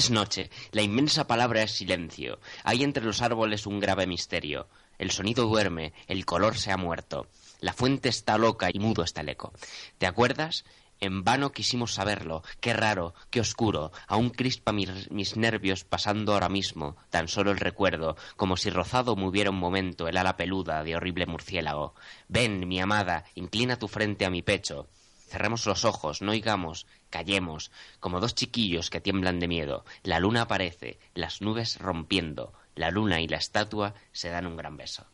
Es noche. La inmensa palabra es silencio. Hay entre los árboles un grave misterio. El sonido duerme, el color se ha muerto. La fuente está loca y mudo está el eco. ¿Te acuerdas? En vano quisimos saberlo. Qué raro, qué oscuro. Aún crispa mis, mis, nervios pasando ahora mismo tan solo el recuerdo, como si rozado me hubiera un momento el ala peluda de horrible murciélago. Ven, mi amada, inclina tu frente a mi pecho. Cerremos los ojos, no oigamos, callemos, como dos chiquillos que tiemblan de miedo. La luna aparece, las nubes rompiendo, la luna y la estatua se dan un gran beso.